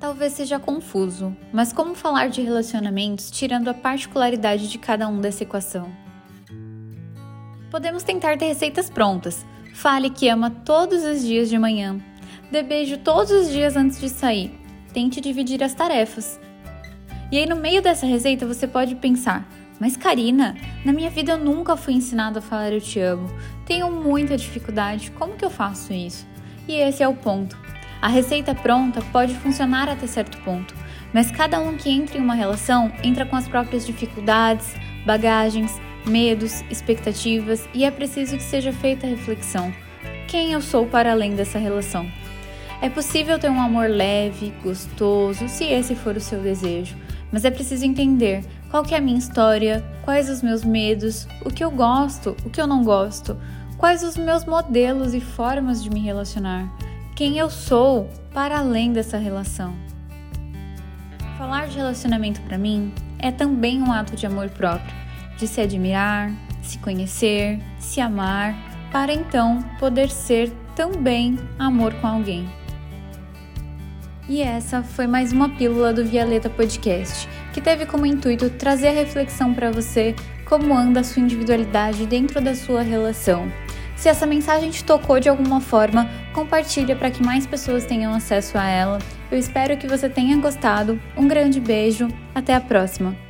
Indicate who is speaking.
Speaker 1: Talvez seja confuso, mas como falar de relacionamentos tirando a particularidade de cada um dessa equação? Podemos tentar ter receitas prontas. Fale que ama todos os dias de manhã. Dê beijo todos os dias antes de sair. Tente dividir as tarefas. E aí, no meio dessa receita, você pode pensar: mas Karina, na minha vida eu nunca fui ensinada a falar eu te amo. Tenho muita dificuldade, como que eu faço isso? E esse é o ponto. A receita pronta pode funcionar até certo ponto, mas cada um que entra em uma relação entra com as próprias dificuldades, bagagens, medos, expectativas e é preciso que seja feita a reflexão: quem eu sou para além dessa relação? É possível ter um amor leve, gostoso, se esse for o seu desejo, mas é preciso entender qual é a minha história, quais os meus medos, o que eu gosto, o que eu não gosto, quais os meus modelos e formas de me relacionar, quem eu sou para além dessa relação. Falar de relacionamento para mim é também um ato de amor próprio, de se admirar, se conhecer, se amar, para então poder ser também amor com alguém. E essa foi mais uma pílula do Violeta Podcast, que teve como intuito trazer a reflexão para você como anda a sua individualidade dentro da sua relação. Se essa mensagem te tocou de alguma forma, compartilha para que mais pessoas tenham acesso a ela. Eu espero que você tenha gostado. Um grande beijo, até a próxima!